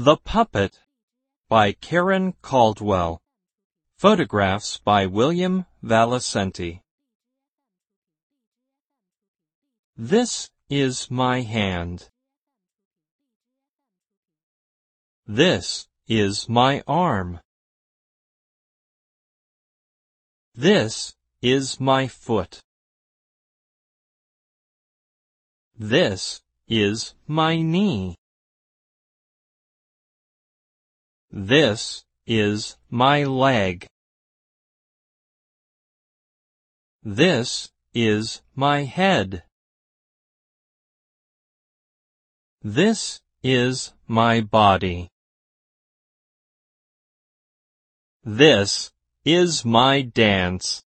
The Puppet by Karen Caldwell. Photographs by William Valicenti. This is my hand. This is my arm. This is my foot. This is my knee. This is my leg. This is my head. This is my body. This is my dance.